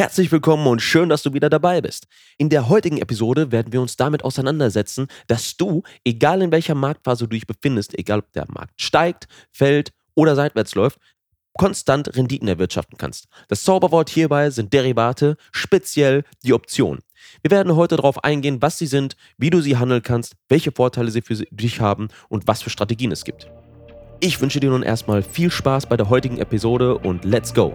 Herzlich willkommen und schön, dass du wieder dabei bist. In der heutigen Episode werden wir uns damit auseinandersetzen, dass du, egal in welcher Marktphase du dich befindest, egal ob der Markt steigt, fällt oder seitwärts läuft, konstant Renditen erwirtschaften kannst. Das Zauberwort hierbei sind Derivate, speziell die Optionen. Wir werden heute darauf eingehen, was sie sind, wie du sie handeln kannst, welche Vorteile sie für dich haben und was für Strategien es gibt. Ich wünsche dir nun erstmal viel Spaß bei der heutigen Episode und let's go!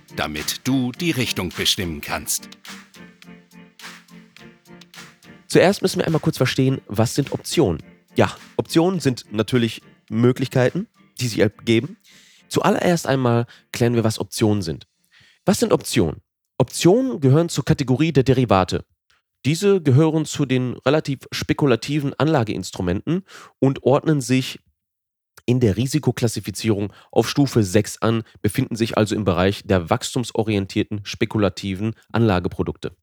damit du die Richtung bestimmen kannst. Zuerst müssen wir einmal kurz verstehen, was sind Optionen? Ja, Optionen sind natürlich Möglichkeiten, die sich ergeben. Zuallererst einmal klären wir, was Optionen sind. Was sind Optionen? Optionen gehören zur Kategorie der Derivate. Diese gehören zu den relativ spekulativen Anlageinstrumenten und ordnen sich in der Risikoklassifizierung auf Stufe 6 an, befinden sich also im Bereich der wachstumsorientierten spekulativen Anlageprodukte.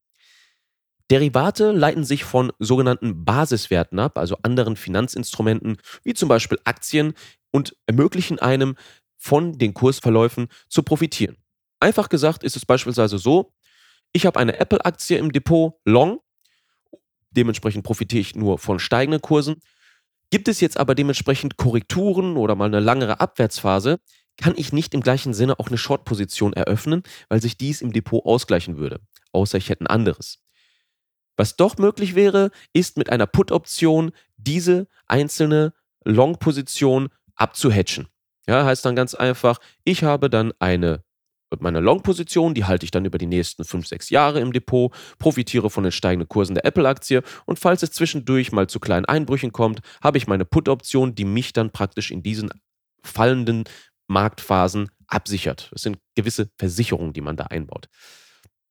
Derivate leiten sich von sogenannten Basiswerten ab, also anderen Finanzinstrumenten, wie zum Beispiel Aktien, und ermöglichen einem, von den Kursverläufen zu profitieren. Einfach gesagt ist es beispielsweise so, ich habe eine Apple-Aktie im Depot long, dementsprechend profitiere ich nur von steigenden Kursen Gibt es jetzt aber dementsprechend Korrekturen oder mal eine langere Abwärtsphase, kann ich nicht im gleichen Sinne auch eine Short-Position eröffnen, weil sich dies im Depot ausgleichen würde, außer ich hätte ein anderes. Was doch möglich wäre, ist mit einer Put-Option diese einzelne Long-Position abzuhatchen. Ja, heißt dann ganz einfach, ich habe dann eine meine Long-Position, die halte ich dann über die nächsten 5, 6 Jahre im Depot, profitiere von den steigenden Kursen der Apple-Aktie und falls es zwischendurch mal zu kleinen Einbrüchen kommt, habe ich meine Put-Option, die mich dann praktisch in diesen fallenden Marktphasen absichert. Das sind gewisse Versicherungen, die man da einbaut.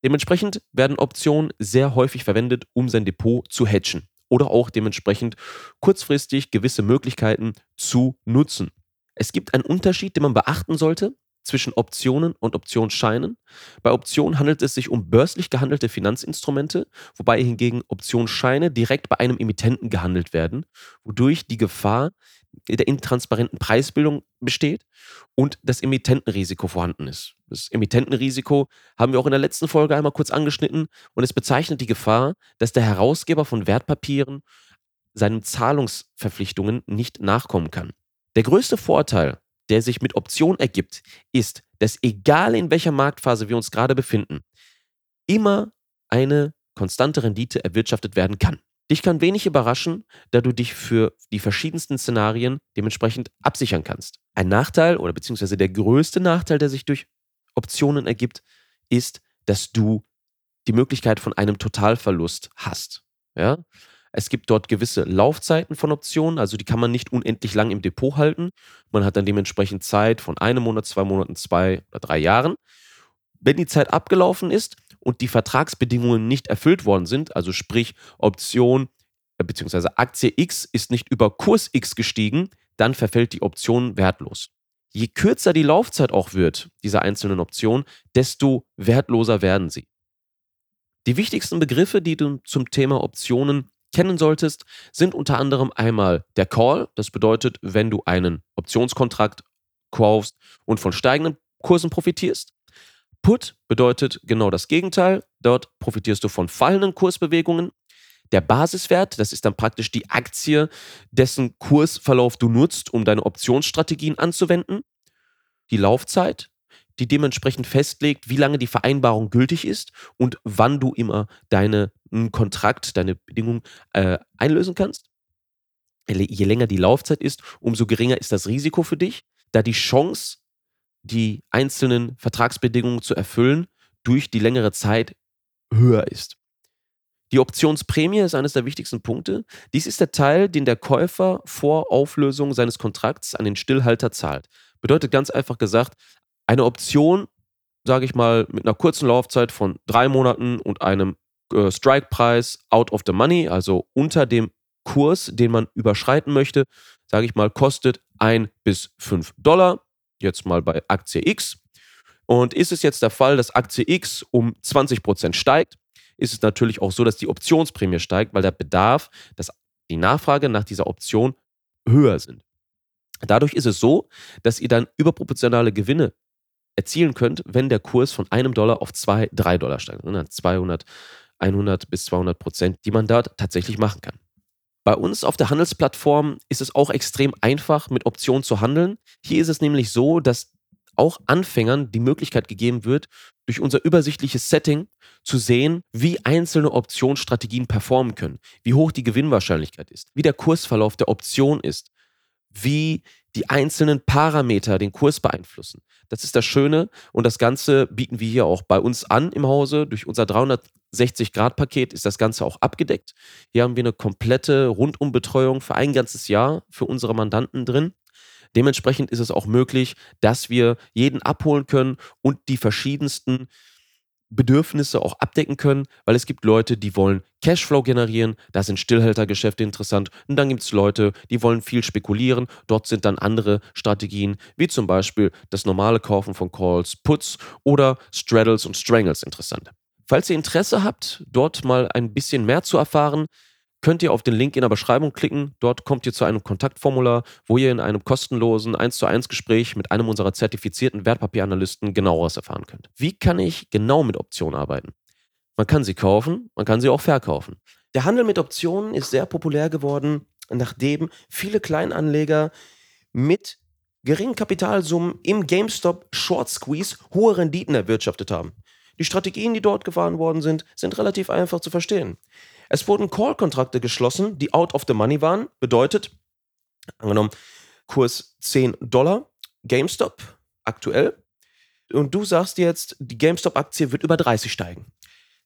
Dementsprechend werden Optionen sehr häufig verwendet, um sein Depot zu hedgen oder auch dementsprechend kurzfristig gewisse Möglichkeiten zu nutzen. Es gibt einen Unterschied, den man beachten sollte zwischen Optionen und Optionsscheinen. Bei Optionen handelt es sich um börslich gehandelte Finanzinstrumente, wobei hingegen Optionsscheine direkt bei einem Emittenten gehandelt werden, wodurch die Gefahr der intransparenten Preisbildung besteht und das Emittentenrisiko vorhanden ist. Das Emittentenrisiko haben wir auch in der letzten Folge einmal kurz angeschnitten und es bezeichnet die Gefahr, dass der Herausgeber von Wertpapieren seinen Zahlungsverpflichtungen nicht nachkommen kann. Der größte Vorteil der sich mit Option ergibt, ist, dass egal in welcher Marktphase wir uns gerade befinden, immer eine konstante Rendite erwirtschaftet werden kann. Dich kann wenig überraschen, da du dich für die verschiedensten Szenarien dementsprechend absichern kannst. Ein Nachteil oder beziehungsweise der größte Nachteil, der sich durch Optionen ergibt, ist, dass du die Möglichkeit von einem Totalverlust hast. Ja? Es gibt dort gewisse Laufzeiten von Optionen, also die kann man nicht unendlich lang im Depot halten. Man hat dann dementsprechend Zeit von einem Monat, zwei Monaten, zwei oder drei Jahren. Wenn die Zeit abgelaufen ist und die Vertragsbedingungen nicht erfüllt worden sind, also sprich Option äh, bzw. Aktie X ist nicht über Kurs X gestiegen, dann verfällt die Option wertlos. Je kürzer die Laufzeit auch wird, dieser einzelnen Option, desto wertloser werden sie. Die wichtigsten Begriffe, die du zum Thema Optionen kennen solltest, sind unter anderem einmal der Call. Das bedeutet, wenn du einen Optionskontrakt kaufst und von steigenden Kursen profitierst. Put bedeutet genau das Gegenteil. Dort profitierst du von fallenden Kursbewegungen. Der Basiswert, das ist dann praktisch die Aktie, dessen Kursverlauf du nutzt, um deine Optionsstrategien anzuwenden. Die Laufzeit, die dementsprechend festlegt, wie lange die Vereinbarung gültig ist und wann du immer deinen Kontrakt, deine Bedingungen äh, einlösen kannst. Je länger die Laufzeit ist, umso geringer ist das Risiko für dich, da die Chance, die einzelnen Vertragsbedingungen zu erfüllen, durch die längere Zeit höher ist. Die Optionsprämie ist eines der wichtigsten Punkte. Dies ist der Teil, den der Käufer vor Auflösung seines Kontrakts an den Stillhalter zahlt. bedeutet ganz einfach gesagt, eine Option, sage ich mal, mit einer kurzen Laufzeit von drei Monaten und einem äh, Strike-Preis out of the money, also unter dem Kurs, den man überschreiten möchte, sage ich mal, kostet 1 bis 5 Dollar. Jetzt mal bei Aktie X. Und ist es jetzt der Fall, dass Aktie X um 20% steigt, ist es natürlich auch so, dass die Optionsprämie steigt, weil der Bedarf, dass die Nachfrage nach dieser Option höher sind. Dadurch ist es so, dass ihr dann überproportionale Gewinne erzielen könnt, wenn der Kurs von einem Dollar auf zwei, drei Dollar steigt. 200, 100 bis 200 Prozent, die man dort tatsächlich machen kann. Bei uns auf der Handelsplattform ist es auch extrem einfach, mit Optionen zu handeln. Hier ist es nämlich so, dass auch Anfängern die Möglichkeit gegeben wird, durch unser übersichtliches Setting zu sehen, wie einzelne Optionsstrategien performen können, wie hoch die Gewinnwahrscheinlichkeit ist, wie der Kursverlauf der Option ist, wie die einzelnen Parameter den Kurs beeinflussen. Das ist das Schöne und das Ganze bieten wir hier auch bei uns an im Hause. Durch unser 360-Grad-Paket ist das Ganze auch abgedeckt. Hier haben wir eine komplette Rundumbetreuung für ein ganzes Jahr für unsere Mandanten drin. Dementsprechend ist es auch möglich, dass wir jeden abholen können und die verschiedensten Bedürfnisse auch abdecken können, weil es gibt Leute, die wollen Cashflow generieren, da sind Stillhaltergeschäfte interessant und dann gibt es Leute, die wollen viel spekulieren, dort sind dann andere Strategien, wie zum Beispiel das normale Kaufen von Calls, Puts oder Straddles und Strangles interessant. Falls ihr Interesse habt, dort mal ein bisschen mehr zu erfahren, könnt ihr auf den Link in der Beschreibung klicken. Dort kommt ihr zu einem Kontaktformular, wo ihr in einem kostenlosen 1 zu 1 Gespräch mit einem unserer zertifizierten Wertpapieranalysten genaueres erfahren könnt. Wie kann ich genau mit Optionen arbeiten? Man kann sie kaufen, man kann sie auch verkaufen. Der Handel mit Optionen ist sehr populär geworden, nachdem viele Kleinanleger mit geringen Kapitalsummen im GameStop Short Squeeze hohe Renditen erwirtschaftet haben. Die Strategien, die dort gefahren worden sind, sind relativ einfach zu verstehen. Es wurden Call-Kontrakte geschlossen, die out of the money waren. Bedeutet, angenommen, Kurs 10 Dollar, GameStop aktuell. Und du sagst jetzt, die GameStop-Aktie wird über 30 steigen.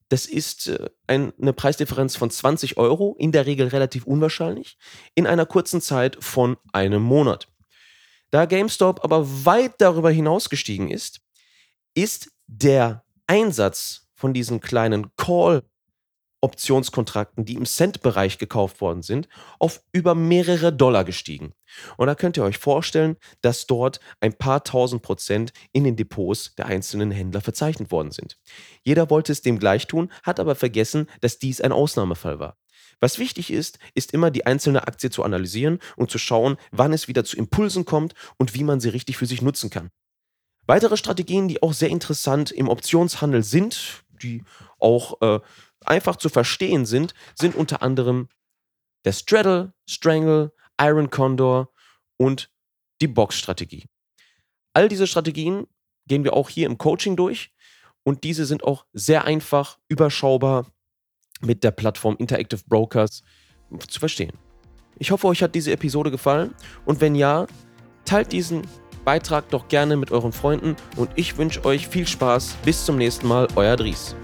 Das ist äh, eine Preisdifferenz von 20 Euro, in der Regel relativ unwahrscheinlich, in einer kurzen Zeit von einem Monat. Da GameStop aber weit darüber hinaus gestiegen ist, ist der Einsatz von diesen kleinen Call Optionskontrakten, die im Cent-Bereich gekauft worden sind, auf über mehrere Dollar gestiegen. Und da könnt ihr euch vorstellen, dass dort ein paar tausend Prozent in den Depots der einzelnen Händler verzeichnet worden sind. Jeder wollte es dem gleich tun, hat aber vergessen, dass dies ein Ausnahmefall war. Was wichtig ist, ist immer die einzelne Aktie zu analysieren und zu schauen, wann es wieder zu Impulsen kommt und wie man sie richtig für sich nutzen kann. Weitere Strategien, die auch sehr interessant im Optionshandel sind, die auch äh, einfach zu verstehen sind, sind unter anderem der Straddle, Strangle, Iron Condor und die Box-Strategie. All diese Strategien gehen wir auch hier im Coaching durch und diese sind auch sehr einfach, überschaubar mit der Plattform Interactive Brokers zu verstehen. Ich hoffe, euch hat diese Episode gefallen und wenn ja, teilt diesen Beitrag doch gerne mit euren Freunden und ich wünsche euch viel Spaß. Bis zum nächsten Mal, euer Dries.